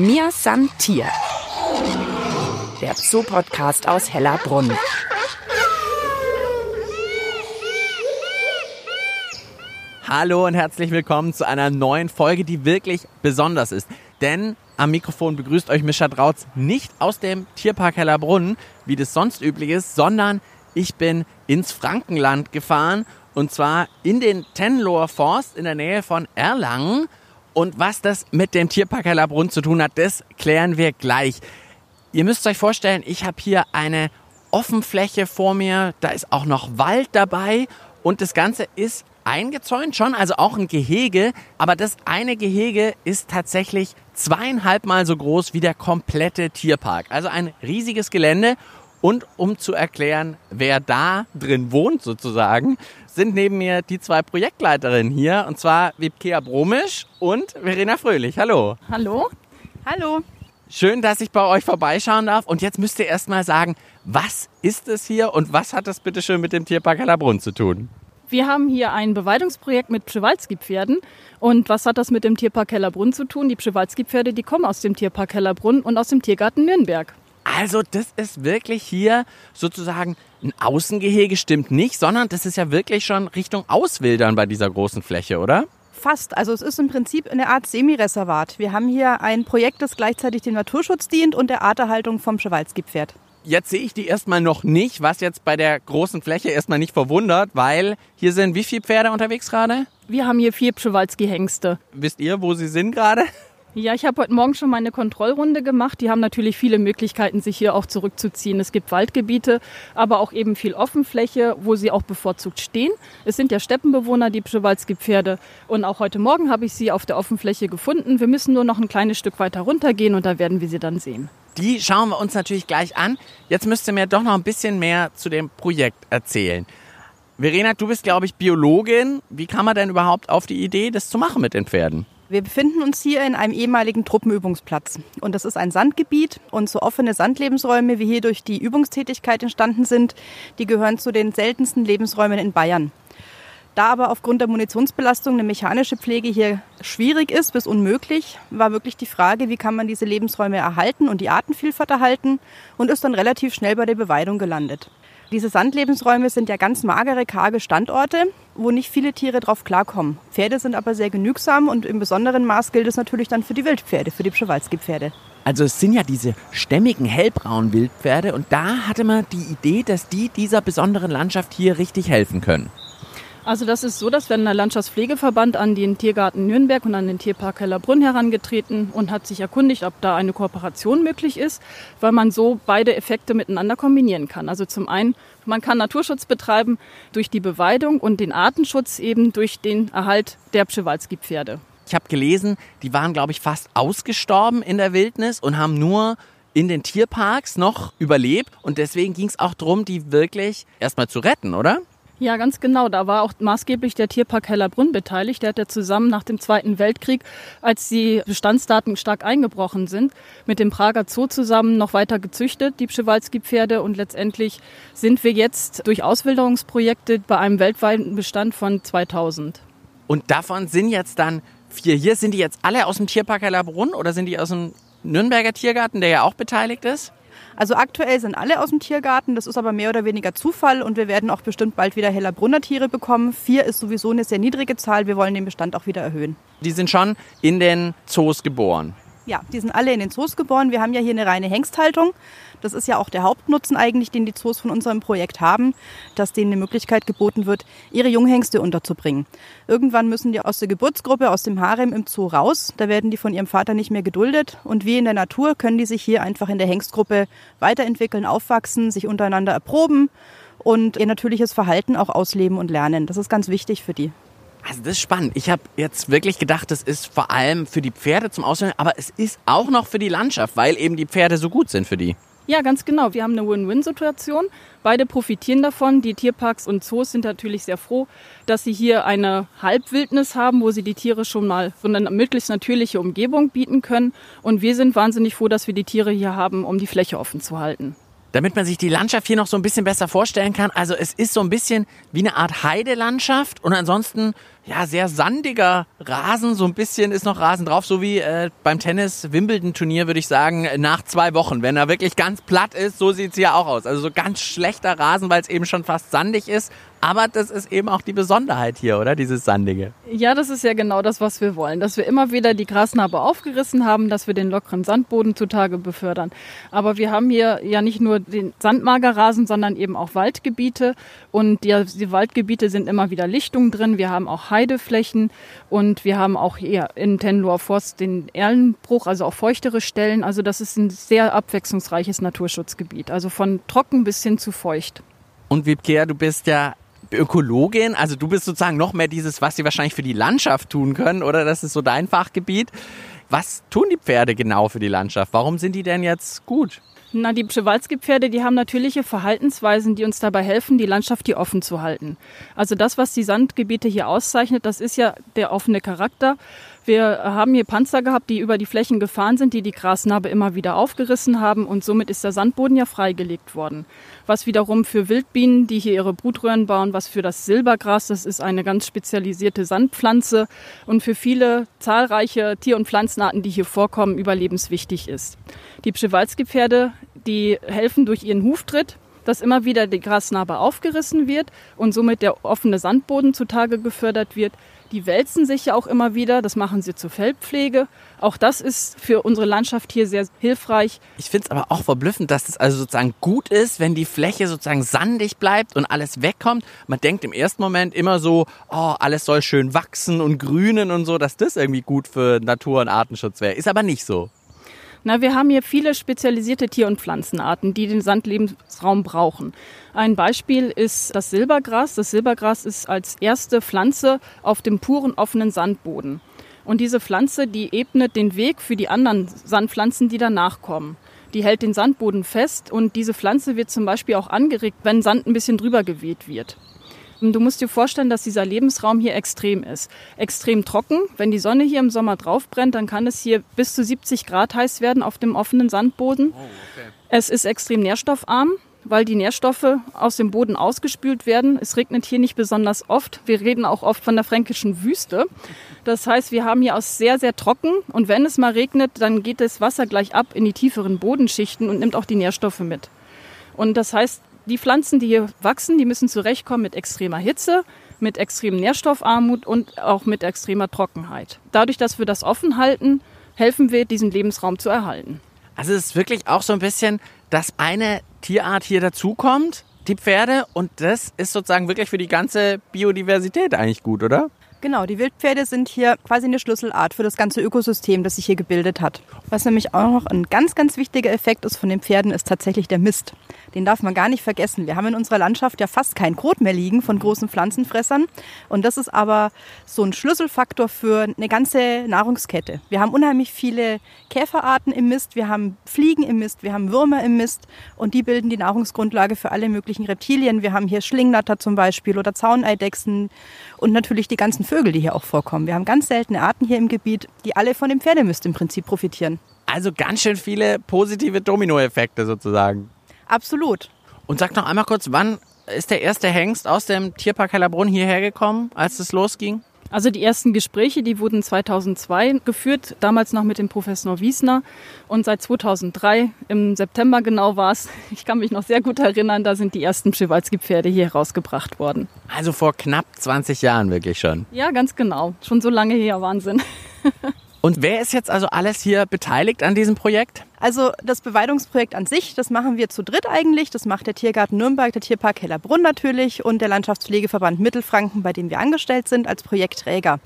Mir San Tier. Der Zoo-Podcast aus Hellerbrunn. Hallo und herzlich willkommen zu einer neuen Folge, die wirklich besonders ist. Denn am Mikrofon begrüßt euch Mischa Drautz nicht aus dem Tierpark Hellerbrunn, wie das sonst üblich ist, sondern ich bin ins Frankenland gefahren und zwar in den Tenloher Forst in der Nähe von Erlangen. Und was das mit dem Tierpark Hellerbrunn zu tun hat, das klären wir gleich. Ihr müsst euch vorstellen, ich habe hier eine Offenfläche vor mir, da ist auch noch Wald dabei und das Ganze ist eingezäunt schon, also auch ein Gehege, aber das eine Gehege ist tatsächlich zweieinhalb Mal so groß wie der komplette Tierpark. Also ein riesiges Gelände und um zu erklären, wer da drin wohnt sozusagen, sind neben mir die zwei Projektleiterinnen hier, und zwar Wipkea Bromisch und Verena Fröhlich. Hallo. Hallo. Hallo. Schön, dass ich bei euch vorbeischauen darf. Und jetzt müsst ihr erst mal sagen, was ist es hier und was hat das bitte schön mit dem Tierpark Hellerbrunn zu tun? Wir haben hier ein Beweidungsprojekt mit Przewalski-Pferden. Und was hat das mit dem Tierpark Hellerbrunn zu tun? Die Przewalski-Pferde, die kommen aus dem Tierpark Hellerbrunn und aus dem Tiergarten Nürnberg. Also das ist wirklich hier sozusagen ein Außengehege, stimmt nicht, sondern das ist ja wirklich schon Richtung Auswildern bei dieser großen Fläche, oder? Fast. Also es ist im Prinzip eine Art Semireservat. Wir haben hier ein Projekt, das gleichzeitig dem Naturschutz dient und der Arterhaltung vom Schewalski-Pferd. Jetzt sehe ich die erstmal noch nicht, was jetzt bei der großen Fläche erstmal nicht verwundert, weil hier sind wie viele Pferde unterwegs gerade? Wir haben hier vier Przewalski-Hengste. Wisst ihr, wo sie sind gerade? Ja, ich habe heute Morgen schon meine Kontrollrunde gemacht. Die haben natürlich viele Möglichkeiten, sich hier auch zurückzuziehen. Es gibt Waldgebiete, aber auch eben viel Offenfläche, wo sie auch bevorzugt stehen. Es sind ja Steppenbewohner, die Przewalski-Pferde. Und auch heute Morgen habe ich sie auf der Offenfläche gefunden. Wir müssen nur noch ein kleines Stück weiter runtergehen und da werden wir sie dann sehen. Die schauen wir uns natürlich gleich an. Jetzt müsst ihr mir doch noch ein bisschen mehr zu dem Projekt erzählen. Verena, du bist, glaube ich, Biologin. Wie kam man denn überhaupt auf die Idee, das zu machen mit den Pferden? Wir befinden uns hier in einem ehemaligen Truppenübungsplatz. Und das ist ein Sandgebiet und so offene Sandlebensräume, wie hier durch die Übungstätigkeit entstanden sind, die gehören zu den seltensten Lebensräumen in Bayern. Da aber aufgrund der Munitionsbelastung eine mechanische Pflege hier schwierig ist bis unmöglich, war wirklich die Frage, wie kann man diese Lebensräume erhalten und die Artenvielfalt erhalten und ist dann relativ schnell bei der Beweidung gelandet. Diese Sandlebensräume sind ja ganz magere, karge Standorte, wo nicht viele Tiere drauf klarkommen. Pferde sind aber sehr genügsam und im besonderen Maß gilt es natürlich dann für die Wildpferde, für die Przewalski-Pferde. Also es sind ja diese stämmigen hellbraunen Wildpferde und da hatte man die Idee, dass die dieser besonderen Landschaft hier richtig helfen können. Also das ist so, dass wenn der Landschaftspflegeverband an den Tiergarten Nürnberg und an den Tierpark Hellerbrunn herangetreten und hat sich erkundigt, ob da eine Kooperation möglich ist, weil man so beide Effekte miteinander kombinieren kann. Also zum einen, man kann Naturschutz betreiben durch die Beweidung und den Artenschutz eben durch den Erhalt der Przewalski-Pferde. Ich habe gelesen, die waren, glaube ich, fast ausgestorben in der Wildnis und haben nur in den Tierparks noch überlebt. Und deswegen ging es auch darum, die wirklich erstmal zu retten, oder? Ja, ganz genau. Da war auch maßgeblich der Tierpark Hellerbrunn beteiligt. Der hat ja zusammen nach dem Zweiten Weltkrieg, als die Bestandsdaten stark eingebrochen sind, mit dem Prager Zoo zusammen noch weiter gezüchtet, die Przewalski-Pferde. Und letztendlich sind wir jetzt durch Auswilderungsprojekte bei einem weltweiten Bestand von 2000. Und davon sind jetzt dann vier hier. Sind die jetzt alle aus dem Tierpark Hellerbrunn oder sind die aus dem Nürnberger Tiergarten, der ja auch beteiligt ist? Also aktuell sind alle aus dem Tiergarten, das ist aber mehr oder weniger Zufall und wir werden auch bestimmt bald wieder Hellerbrunner Tiere bekommen. Vier ist sowieso eine sehr niedrige Zahl, wir wollen den Bestand auch wieder erhöhen. Die sind schon in den Zoos geboren. Ja, die sind alle in den Zoos geboren. Wir haben ja hier eine reine Hengsthaltung. Das ist ja auch der Hauptnutzen eigentlich, den die Zoos von unserem Projekt haben, dass denen eine Möglichkeit geboten wird, ihre Junghengste unterzubringen. Irgendwann müssen die aus der Geburtsgruppe, aus dem Harem im Zoo raus. Da werden die von ihrem Vater nicht mehr geduldet. Und wie in der Natur können die sich hier einfach in der Hengstgruppe weiterentwickeln, aufwachsen, sich untereinander erproben und ihr natürliches Verhalten auch ausleben und lernen. Das ist ganz wichtig für die. Also das ist spannend. Ich habe jetzt wirklich gedacht, das ist vor allem für die Pferde zum Auswählen, aber es ist auch noch für die Landschaft, weil eben die Pferde so gut sind für die. Ja, ganz genau. Wir haben eine Win-Win-Situation. Beide profitieren davon. Die Tierparks und Zoos sind natürlich sehr froh, dass sie hier eine Halbwildnis haben, wo sie die Tiere schon mal so eine möglichst natürliche Umgebung bieten können. Und wir sind wahnsinnig froh, dass wir die Tiere hier haben, um die Fläche offen zu halten. Damit man sich die Landschaft hier noch so ein bisschen besser vorstellen kann. Also es ist so ein bisschen wie eine Art Heidelandschaft und ansonsten ja sehr sandiger Rasen. So ein bisschen ist noch Rasen drauf, so wie äh, beim Tennis Wimbledon Turnier würde ich sagen nach zwei Wochen, wenn er wirklich ganz platt ist. So sieht's hier auch aus. Also so ganz schlechter Rasen, weil es eben schon fast sandig ist. Aber das ist eben auch die Besonderheit hier, oder? Dieses Sandige. Ja, das ist ja genau das, was wir wollen. Dass wir immer wieder die Grasnarbe aufgerissen haben, dass wir den lockeren Sandboden zutage befördern. Aber wir haben hier ja nicht nur den Sandmagerrasen, sondern eben auch Waldgebiete. Und die, die Waldgebiete sind immer wieder Lichtungen drin. Wir haben auch Heideflächen und wir haben auch hier in Tenloher Forst den Erlenbruch, also auch feuchtere Stellen. Also das ist ein sehr abwechslungsreiches Naturschutzgebiet. Also von trocken bis hin zu feucht. Und Wiebkea, du bist ja Ökologin, also du bist sozusagen noch mehr dieses, was sie wahrscheinlich für die Landschaft tun können, oder? Das ist so dein Fachgebiet. Was tun die Pferde genau für die Landschaft? Warum sind die denn jetzt gut? Na, die Przewalski-Pferde, die haben natürliche Verhaltensweisen, die uns dabei helfen, die Landschaft hier offen zu halten. Also das, was die Sandgebiete hier auszeichnet, das ist ja der offene Charakter. Wir haben hier Panzer gehabt, die über die Flächen gefahren sind, die die Grasnarbe immer wieder aufgerissen haben und somit ist der Sandboden ja freigelegt worden. Was wiederum für Wildbienen, die hier ihre Brutröhren bauen, was für das Silbergras, das ist eine ganz spezialisierte Sandpflanze und für viele zahlreiche Tier- und Pflanzenarten, die hier vorkommen, überlebenswichtig ist. Die Przewalski-Pferde, die helfen durch ihren Huftritt, dass immer wieder die Grasnarbe aufgerissen wird und somit der offene Sandboden zutage gefördert wird. Die wälzen sich ja auch immer wieder, das machen sie zur Feldpflege. Auch das ist für unsere Landschaft hier sehr hilfreich. Ich finde es aber auch verblüffend, dass es also sozusagen gut ist, wenn die Fläche sozusagen sandig bleibt und alles wegkommt. Man denkt im ersten Moment immer so, oh, alles soll schön wachsen und grünen und so, dass das irgendwie gut für Natur- und Artenschutz wäre. Ist aber nicht so. Na, wir haben hier viele spezialisierte Tier- und Pflanzenarten, die den Sandlebensraum brauchen. Ein Beispiel ist das Silbergras. Das Silbergras ist als erste Pflanze auf dem puren offenen Sandboden. Und diese Pflanze, die ebnet den Weg für die anderen Sandpflanzen, die danach kommen. Die hält den Sandboden fest und diese Pflanze wird zum Beispiel auch angeregt, wenn Sand ein bisschen drüber geweht wird. Du musst dir vorstellen, dass dieser Lebensraum hier extrem ist. Extrem trocken. Wenn die Sonne hier im Sommer drauf brennt, dann kann es hier bis zu 70 Grad heiß werden auf dem offenen Sandboden. Oh, okay. Es ist extrem nährstoffarm weil die Nährstoffe aus dem Boden ausgespült werden. Es regnet hier nicht besonders oft. Wir reden auch oft von der fränkischen Wüste. Das heißt, wir haben hier aus sehr, sehr trocken und wenn es mal regnet, dann geht das Wasser gleich ab in die tieferen Bodenschichten und nimmt auch die Nährstoffe mit. Und das heißt, die Pflanzen, die hier wachsen, die müssen zurechtkommen mit extremer Hitze, mit extremem Nährstoffarmut und auch mit extremer Trockenheit. Dadurch, dass wir das offen halten, helfen wir, diesen Lebensraum zu erhalten. Also es ist wirklich auch so ein bisschen, dass eine Tierart hier dazukommt, die Pferde, und das ist sozusagen wirklich für die ganze Biodiversität eigentlich gut, oder? Genau, die Wildpferde sind hier quasi eine Schlüsselart für das ganze Ökosystem, das sich hier gebildet hat. Was nämlich auch noch ein ganz, ganz wichtiger Effekt ist von den Pferden, ist tatsächlich der Mist. Den darf man gar nicht vergessen. Wir haben in unserer Landschaft ja fast kein Kot mehr liegen von großen Pflanzenfressern. Und das ist aber so ein Schlüsselfaktor für eine ganze Nahrungskette. Wir haben unheimlich viele Käferarten im Mist, wir haben Fliegen im Mist, wir haben Würmer im Mist und die bilden die Nahrungsgrundlage für alle möglichen Reptilien. Wir haben hier Schlingnatter zum Beispiel oder Zauneidechsen und natürlich die ganzen Vögel, die hier auch vorkommen. Wir haben ganz seltene Arten hier im Gebiet, die alle von dem Pferdemist im Prinzip profitieren. Also ganz schön viele positive Dominoeffekte sozusagen. Absolut. Und sag noch einmal kurz, wann ist der erste Hengst aus dem Tierpark Hellerbrunn hierher gekommen, als es losging? Also die ersten Gespräche, die wurden 2002 geführt, damals noch mit dem Professor Wiesner. Und seit 2003, im September genau war es, ich kann mich noch sehr gut erinnern, da sind die ersten Przewalski-Pferde hier herausgebracht worden. Also vor knapp 20 Jahren wirklich schon. Ja, ganz genau. Schon so lange her, Wahnsinn. Und wer ist jetzt also alles hier beteiligt an diesem Projekt? Also das Beweidungsprojekt an sich, das machen wir zu dritt eigentlich. Das macht der Tiergarten Nürnberg, der Tierpark Hellerbrunn natürlich und der Landschaftspflegeverband Mittelfranken, bei dem wir angestellt sind als Projektträger.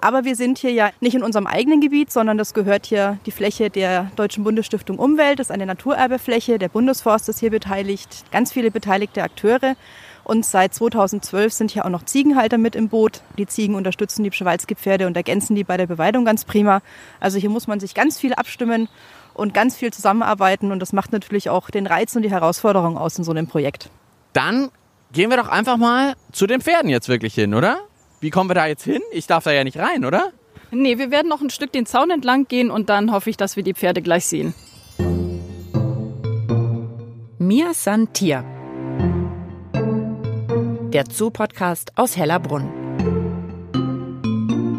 Aber wir sind hier ja nicht in unserem eigenen Gebiet, sondern das gehört hier die Fläche der Deutschen Bundesstiftung Umwelt. Das ist eine Naturerbefläche. Der Bundesforst ist hier beteiligt, ganz viele beteiligte Akteure. Und seit 2012 sind hier auch noch Ziegenhalter mit im Boot. Die Ziegen unterstützen die Przewalski-Pferde und ergänzen die bei der Beweidung ganz prima. Also hier muss man sich ganz viel abstimmen und ganz viel zusammenarbeiten. Und das macht natürlich auch den Reiz und die Herausforderung aus in so einem Projekt. Dann gehen wir doch einfach mal zu den Pferden jetzt wirklich hin, oder? Wie kommen wir da jetzt hin? Ich darf da ja nicht rein, oder? Nee, wir werden noch ein Stück den Zaun entlang gehen und dann hoffe ich, dass wir die Pferde gleich sehen. Mir san Tier. Der Zoo-Podcast aus Hellerbrunn.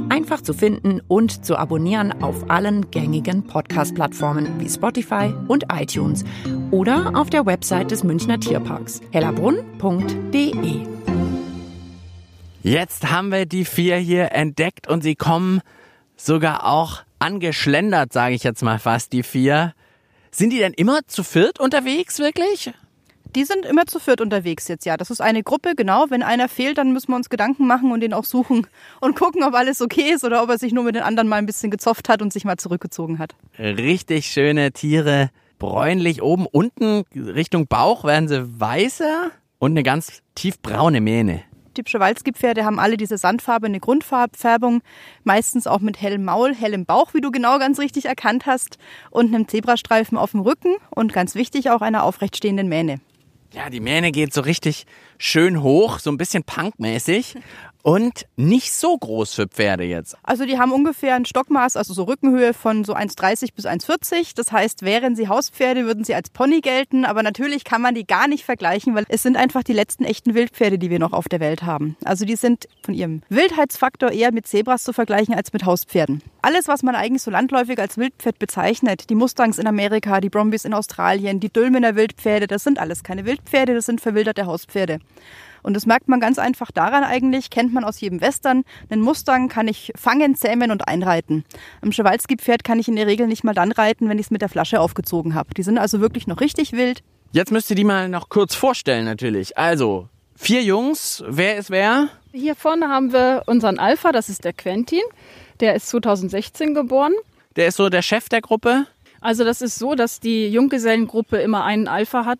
Einfach zu finden und zu abonnieren auf allen gängigen Podcast-Plattformen wie Spotify und iTunes oder auf der Website des Münchner Tierparks hellerbrunn.de. Jetzt haben wir die vier hier entdeckt und sie kommen sogar auch angeschlendert, sage ich jetzt mal fast, die vier. Sind die denn immer zu viert unterwegs, wirklich? Die sind immer zu viert unterwegs jetzt, ja. Das ist eine Gruppe, genau. Wenn einer fehlt, dann müssen wir uns Gedanken machen und den auch suchen und gucken, ob alles okay ist oder ob er sich nur mit den anderen mal ein bisschen gezofft hat und sich mal zurückgezogen hat. Richtig schöne Tiere. Bräunlich oben, unten Richtung Bauch werden sie weißer und eine ganz tiefbraune Mähne. Die Przewalski-Pferde haben alle diese sandfarbene Grundfarbfärbung, meistens auch mit hellem Maul, hellem Bauch, wie du genau ganz richtig erkannt hast, und einem Zebrastreifen auf dem Rücken und ganz wichtig auch einer aufrechtstehenden Mähne. Ja, die Mähne geht so richtig schön hoch, so ein bisschen punkmäßig und nicht so groß für Pferde jetzt. Also die haben ungefähr ein Stockmaß, also so Rückenhöhe von so 1,30 bis 1,40. Das heißt, wären sie Hauspferde, würden sie als Pony gelten. Aber natürlich kann man die gar nicht vergleichen, weil es sind einfach die letzten echten Wildpferde, die wir noch auf der Welt haben. Also die sind von ihrem Wildheitsfaktor eher mit Zebras zu vergleichen als mit Hauspferden. Alles, was man eigentlich so landläufig als Wildpferd bezeichnet, die Mustangs in Amerika, die Brombies in Australien, die Dülmener Wildpferde, das sind alles keine Wildpferde, das sind verwilderte Hauspferde. Und das merkt man ganz einfach daran eigentlich, kennt man aus jedem Western. Einen Mustang kann ich fangen, zähmen und einreiten. Ein Schewalski-Pferd kann ich in der Regel nicht mal dann reiten, wenn ich es mit der Flasche aufgezogen habe. Die sind also wirklich noch richtig wild. Jetzt müsst ihr die mal noch kurz vorstellen natürlich. Also, vier Jungs, wer ist wer? Hier vorne haben wir unseren Alpha, das ist der Quentin. Der ist 2016 geboren. Der ist so der Chef der Gruppe. Also das ist so, dass die Junggesellengruppe immer einen Alpha hat,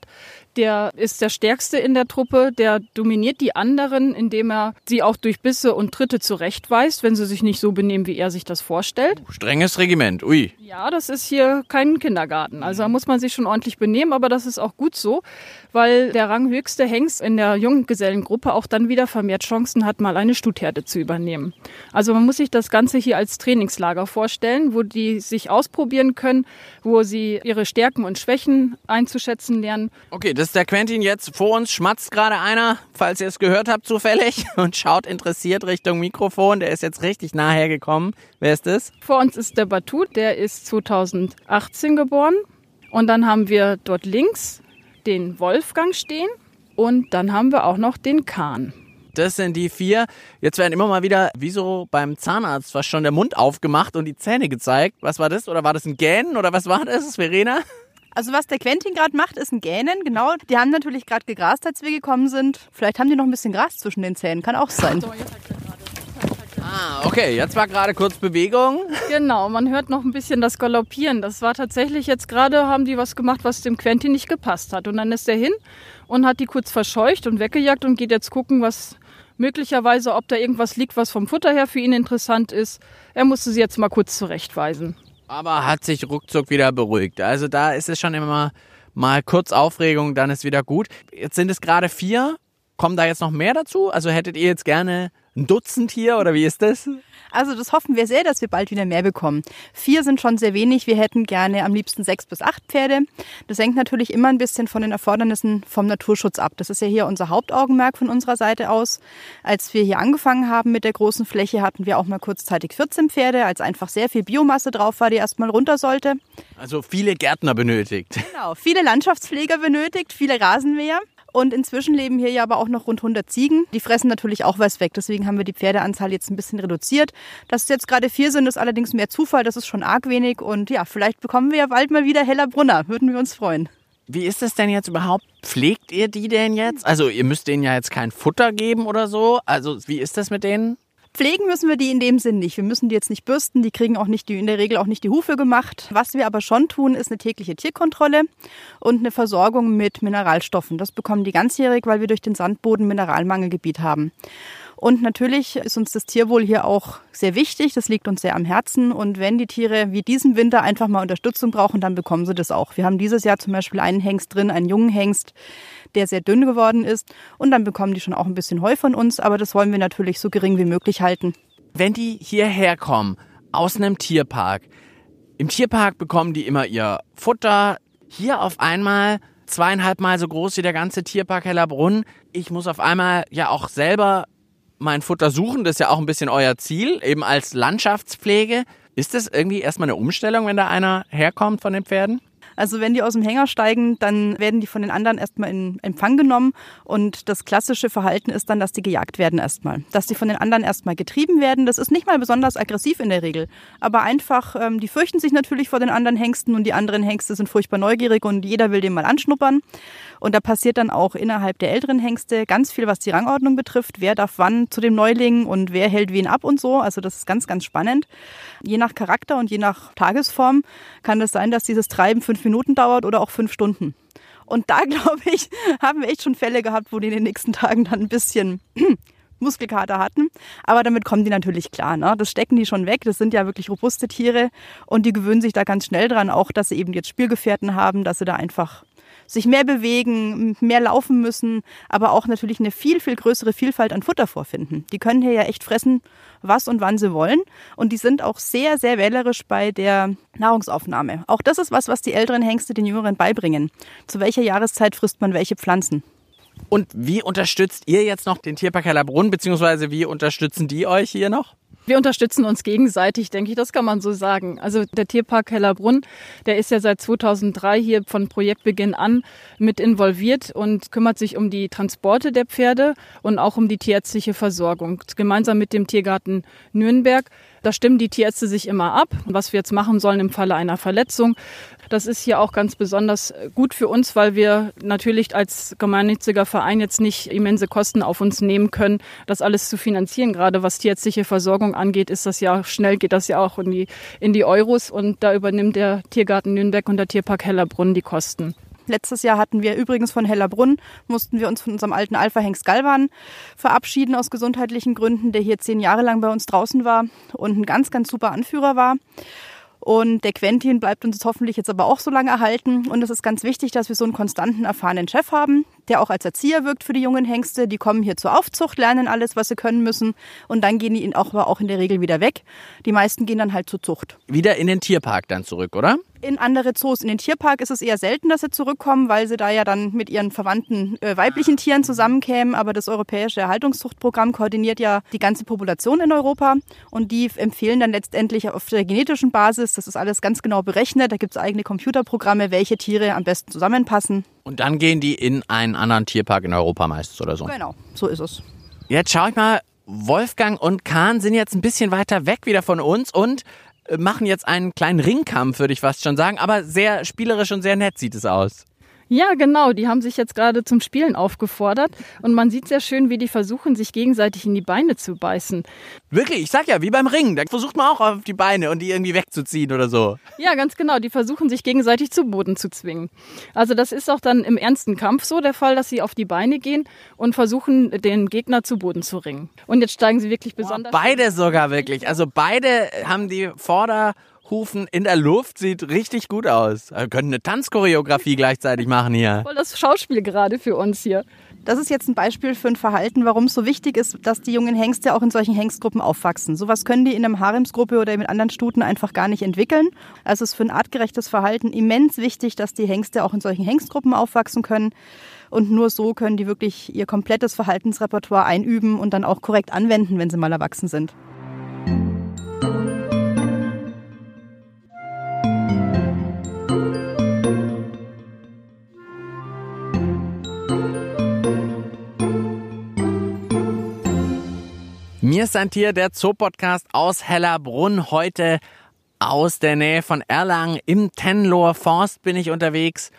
der ist der Stärkste in der Truppe, der dominiert die anderen, indem er sie auch durch Bisse und Tritte zurechtweist, wenn sie sich nicht so benehmen, wie er sich das vorstellt. Strenges Regiment, ui. Ja, das ist hier kein Kindergarten. Also da muss man sich schon ordentlich benehmen, aber das ist auch gut so, weil der ranghöchste Hengst in der Junggesellengruppe auch dann wieder vermehrt Chancen hat, mal eine Stutherde zu übernehmen. Also man muss sich das Ganze hier als Trainingslager vorstellen, wo die sich ausprobieren können, wo sie ihre Stärken und Schwächen einzuschätzen lernen. Okay, das ist der Quentin jetzt. Vor uns schmatzt gerade einer, falls ihr es gehört habt zufällig und schaut interessiert Richtung Mikrofon. Der ist jetzt richtig nah hergekommen. Wer ist das? Vor uns ist der Batut, der ist 2018 geboren. Und dann haben wir dort links den Wolfgang stehen und dann haben wir auch noch den Kahn. Das sind die vier. Jetzt werden immer mal wieder, wie so beim Zahnarzt, fast schon der Mund aufgemacht und die Zähne gezeigt. Was war das? Oder war das ein Gähnen? Oder was war das, Verena? Also was der Quentin gerade macht, ist ein Gähnen, genau. Die haben natürlich gerade gegrast, als wir gekommen sind. Vielleicht haben die noch ein bisschen Gras zwischen den Zähnen, kann auch sein. Ah, okay, jetzt war gerade kurz Bewegung. Genau, man hört noch ein bisschen das Galoppieren. Das war tatsächlich jetzt gerade, haben die was gemacht, was dem Quentin nicht gepasst hat. Und dann ist er hin und hat die kurz verscheucht und weggejagt und geht jetzt gucken, was möglicherweise, ob da irgendwas liegt, was vom Futter her für ihn interessant ist. Er musste sie jetzt mal kurz zurechtweisen. Aber hat sich ruckzuck wieder beruhigt. Also da ist es schon immer mal kurz Aufregung, dann ist wieder gut. Jetzt sind es gerade vier. Kommen da jetzt noch mehr dazu? Also hättet ihr jetzt gerne ein Dutzend hier oder wie ist das? Also das hoffen wir sehr, dass wir bald wieder mehr bekommen. Vier sind schon sehr wenig. Wir hätten gerne am liebsten sechs bis acht Pferde. Das hängt natürlich immer ein bisschen von den Erfordernissen vom Naturschutz ab. Das ist ja hier unser Hauptaugenmerk von unserer Seite aus. Als wir hier angefangen haben mit der großen Fläche, hatten wir auch mal kurzzeitig 14 Pferde, als einfach sehr viel Biomasse drauf war, die erstmal runter sollte. Also viele Gärtner benötigt. Genau, viele Landschaftspfleger benötigt, viele Rasenmäher. Und inzwischen leben hier ja aber auch noch rund 100 Ziegen. Die fressen natürlich auch was weg. Deswegen haben wir die Pferdeanzahl jetzt ein bisschen reduziert. Dass es jetzt gerade vier sind, ist allerdings mehr Zufall. Das ist schon arg wenig. Und ja, vielleicht bekommen wir ja bald mal wieder heller Brunner. Würden wir uns freuen. Wie ist das denn jetzt überhaupt? Pflegt ihr die denn jetzt? Also ihr müsst denen ja jetzt kein Futter geben oder so. Also wie ist das mit denen? Pflegen müssen wir die in dem Sinn nicht. Wir müssen die jetzt nicht bürsten, die kriegen auch nicht die, in der Regel auch nicht die Hufe gemacht. Was wir aber schon tun, ist eine tägliche Tierkontrolle und eine Versorgung mit Mineralstoffen. Das bekommen die ganzjährig, weil wir durch den Sandboden Mineralmangelgebiet haben. Und natürlich ist uns das Tierwohl hier auch sehr wichtig. Das liegt uns sehr am Herzen. Und wenn die Tiere wie diesen Winter einfach mal Unterstützung brauchen, dann bekommen sie das auch. Wir haben dieses Jahr zum Beispiel einen Hengst drin, einen jungen Hengst, der sehr dünn geworden ist. Und dann bekommen die schon auch ein bisschen Heu von uns. Aber das wollen wir natürlich so gering wie möglich halten. Wenn die hierher kommen, aus einem Tierpark, im Tierpark bekommen die immer ihr Futter. Hier auf einmal zweieinhalb Mal so groß wie der ganze Tierpark Hellerbrunn. Ich muss auf einmal ja auch selber mein Futter suchen. Das ist ja auch ein bisschen euer Ziel, eben als Landschaftspflege. Ist das irgendwie erstmal eine Umstellung, wenn da einer herkommt von den Pferden? Also wenn die aus dem Hänger steigen, dann werden die von den anderen erstmal in Empfang genommen und das klassische Verhalten ist dann, dass die gejagt werden erstmal. Dass die von den anderen erstmal getrieben werden. Das ist nicht mal besonders aggressiv in der Regel, aber einfach, ähm, die fürchten sich natürlich vor den anderen Hengsten und die anderen Hengste sind furchtbar neugierig und jeder will den mal anschnuppern. Und da passiert dann auch innerhalb der älteren Hengste ganz viel, was die Rangordnung betrifft. Wer darf wann zu dem Neuling und wer hält wen ab und so. Also das ist ganz, ganz spannend. Je nach Charakter und je nach Tagesform kann es das sein, dass dieses Treiben fünf Minuten dauert oder auch fünf Stunden. Und da, glaube ich, haben wir echt schon Fälle gehabt, wo die in den nächsten Tagen dann ein bisschen Muskelkater hatten. Aber damit kommen die natürlich klar. Ne? Das stecken die schon weg. Das sind ja wirklich robuste Tiere und die gewöhnen sich da ganz schnell dran, auch dass sie eben jetzt Spielgefährten haben, dass sie da einfach sich mehr bewegen, mehr laufen müssen, aber auch natürlich eine viel, viel größere Vielfalt an Futter vorfinden. Die können hier ja echt fressen, was und wann sie wollen. Und die sind auch sehr, sehr wählerisch bei der Nahrungsaufnahme. Auch das ist was, was die älteren Hengste den Jüngeren beibringen. Zu welcher Jahreszeit frisst man welche Pflanzen? Und wie unterstützt ihr jetzt noch den Tierpark Hellerbrunn, beziehungsweise wie unterstützen die euch hier noch? Wir unterstützen uns gegenseitig, denke ich, das kann man so sagen. Also der Tierpark Hellerbrunn, der ist ja seit 2003 hier von Projektbeginn an mit involviert und kümmert sich um die Transporte der Pferde und auch um die tierärztliche Versorgung. Gemeinsam mit dem Tiergarten Nürnberg da stimmen die Tierärzte sich immer ab, was wir jetzt machen sollen im Falle einer Verletzung. Das ist hier auch ganz besonders gut für uns, weil wir natürlich als gemeinnütziger Verein jetzt nicht immense Kosten auf uns nehmen können, das alles zu finanzieren. Gerade was tierärztliche Versorgung angeht, ist das ja schnell, geht das ja auch in die, in die Euros und da übernimmt der Tiergarten Nürnberg und der Tierpark Hellerbrunn die Kosten. Letztes Jahr hatten wir übrigens von Hellerbrunn, mussten wir uns von unserem alten Alpha-Hengst Galvan verabschieden aus gesundheitlichen Gründen, der hier zehn Jahre lang bei uns draußen war und ein ganz, ganz super Anführer war. Und der Quentin bleibt uns hoffentlich jetzt aber auch so lange erhalten. Und es ist ganz wichtig, dass wir so einen konstanten, erfahrenen Chef haben, der auch als Erzieher wirkt für die jungen Hengste. Die kommen hier zur Aufzucht, lernen alles, was sie können müssen. Und dann gehen die auch, auch in der Regel wieder weg. Die meisten gehen dann halt zur Zucht. Wieder in den Tierpark dann zurück, oder? in andere Zoos. In den Tierpark ist es eher selten, dass sie zurückkommen, weil sie da ja dann mit ihren verwandten äh, weiblichen Tieren zusammenkämen. Aber das Europäische Erhaltungszuchtprogramm koordiniert ja die ganze Population in Europa und die empfehlen dann letztendlich auf der genetischen Basis, das ist alles ganz genau berechnet, da gibt es eigene Computerprogramme, welche Tiere am besten zusammenpassen. Und dann gehen die in einen anderen Tierpark in Europa meistens oder so. Genau, so ist es. Jetzt schau ich mal, Wolfgang und Kahn sind jetzt ein bisschen weiter weg wieder von uns und machen jetzt einen kleinen Ringkampf, würde ich fast schon sagen, aber sehr spielerisch und sehr nett sieht es aus. Ja, genau. Die haben sich jetzt gerade zum Spielen aufgefordert und man sieht sehr schön, wie die versuchen, sich gegenseitig in die Beine zu beißen. Wirklich, ich sag ja, wie beim Ringen. Da versucht man auch auf die Beine und die irgendwie wegzuziehen oder so. Ja, ganz genau. Die versuchen sich gegenseitig zu Boden zu zwingen. Also das ist auch dann im ernsten Kampf so der Fall, dass sie auf die Beine gehen und versuchen, den Gegner zu Boden zu ringen. Und jetzt steigen sie wirklich besonders. Boah, beide sogar wirklich. Also beide haben die Vorder- Hufen in der Luft sieht richtig gut aus. Wir können eine Tanzchoreografie gleichzeitig machen hier. Voll das Schauspiel gerade für uns hier. Das ist jetzt ein Beispiel für ein Verhalten, warum es so wichtig ist, dass die jungen Hengste auch in solchen Hengstgruppen aufwachsen. Sowas können die in einem Haremsgruppe oder mit anderen Stuten einfach gar nicht entwickeln. Also es ist für ein artgerechtes Verhalten immens wichtig, dass die Hengste auch in solchen Hengstgruppen aufwachsen können. Und nur so können die wirklich ihr komplettes Verhaltensrepertoire einüben und dann auch korrekt anwenden, wenn sie mal erwachsen sind. Mir ist ein Tier, der Zoopodcast aus Hellerbrunn. Heute aus der Nähe von Erlangen im Tenloher Forst bin ich unterwegs.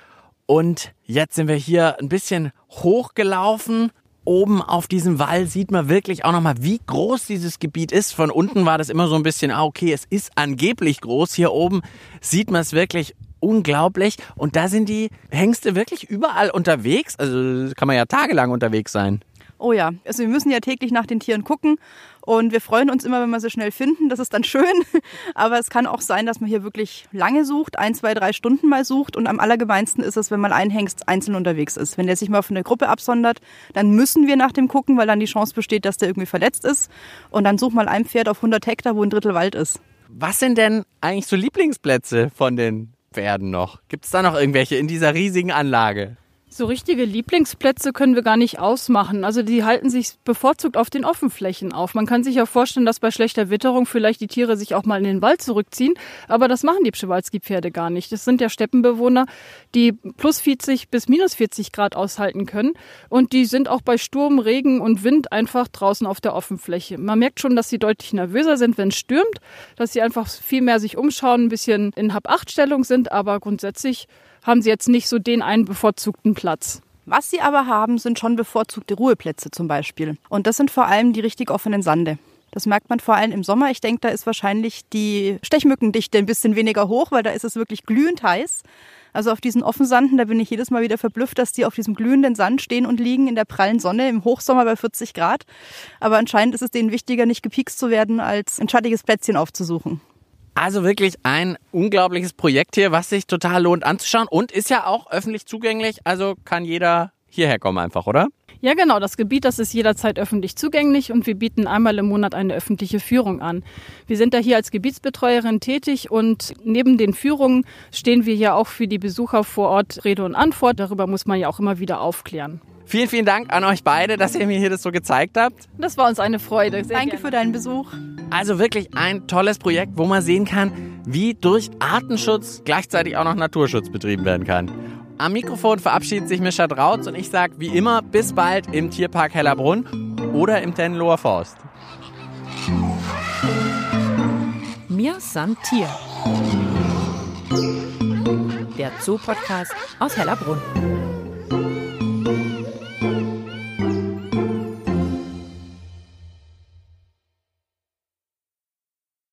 Und jetzt sind wir hier ein bisschen hochgelaufen. Oben auf diesem Wall sieht man wirklich auch nochmal, wie groß dieses Gebiet ist. Von unten war das immer so ein bisschen, ah, okay, es ist angeblich groß. Hier oben sieht man es wirklich unglaublich. Und da sind die Hengste wirklich überall unterwegs. Also kann man ja tagelang unterwegs sein. Oh ja, also wir müssen ja täglich nach den Tieren gucken und wir freuen uns immer, wenn wir sie schnell finden. Das ist dann schön. Aber es kann auch sein, dass man hier wirklich lange sucht, ein, zwei, drei Stunden mal sucht. Und am allergemeinsten ist es, wenn man ein Hengst einzeln unterwegs ist. Wenn der sich mal von der Gruppe absondert, dann müssen wir nach dem gucken, weil dann die Chance besteht, dass der irgendwie verletzt ist. Und dann such mal ein Pferd auf 100 Hektar, wo ein Drittel Wald ist. Was sind denn eigentlich so Lieblingsplätze von den werden noch? Gibt es da noch irgendwelche in dieser riesigen Anlage? So richtige Lieblingsplätze können wir gar nicht ausmachen. Also die halten sich bevorzugt auf den Offenflächen auf. Man kann sich ja vorstellen, dass bei schlechter Witterung vielleicht die Tiere sich auch mal in den Wald zurückziehen. Aber das machen die Pschewalski-Pferde gar nicht. Das sind ja Steppenbewohner, die plus 40 bis minus 40 Grad aushalten können. Und die sind auch bei Sturm, Regen und Wind einfach draußen auf der Offenfläche. Man merkt schon, dass sie deutlich nervöser sind, wenn es stürmt, dass sie einfach viel mehr sich umschauen, ein bisschen in Hab-Acht-Stellung sind. Aber grundsätzlich haben sie jetzt nicht so den einen bevorzugten Platz. Was sie aber haben, sind schon bevorzugte Ruheplätze zum Beispiel. Und das sind vor allem die richtig offenen Sande. Das merkt man vor allem im Sommer. Ich denke, da ist wahrscheinlich die Stechmückendichte ein bisschen weniger hoch, weil da ist es wirklich glühend heiß. Also auf diesen Offensanden, da bin ich jedes Mal wieder verblüfft, dass die auf diesem glühenden Sand stehen und liegen in der prallen Sonne im Hochsommer bei 40 Grad. Aber anscheinend ist es denen wichtiger, nicht gepiekst zu werden, als ein schattiges Plätzchen aufzusuchen. Also wirklich ein unglaubliches Projekt hier, was sich total lohnt anzuschauen und ist ja auch öffentlich zugänglich. Also kann jeder hierher kommen einfach, oder? Ja, genau. Das Gebiet, das ist jederzeit öffentlich zugänglich und wir bieten einmal im Monat eine öffentliche Führung an. Wir sind da hier als Gebietsbetreuerin tätig und neben den Führungen stehen wir hier auch für die Besucher vor Ort Rede und Antwort. Darüber muss man ja auch immer wieder aufklären. Vielen, vielen Dank an euch beide, dass ihr mir hier das so gezeigt habt. Das war uns eine Freude. Sehr Danke gerne. für deinen Besuch. Also wirklich ein tolles Projekt, wo man sehen kann, wie durch Artenschutz gleichzeitig auch noch Naturschutz betrieben werden kann. Am Mikrofon verabschiedet sich Mischa Drautz und ich sage wie immer bis bald im Tierpark Hellerbrunn oder im Tenloher Forst. Mir san Tier. Der Zoo-Podcast aus Hellerbrunn.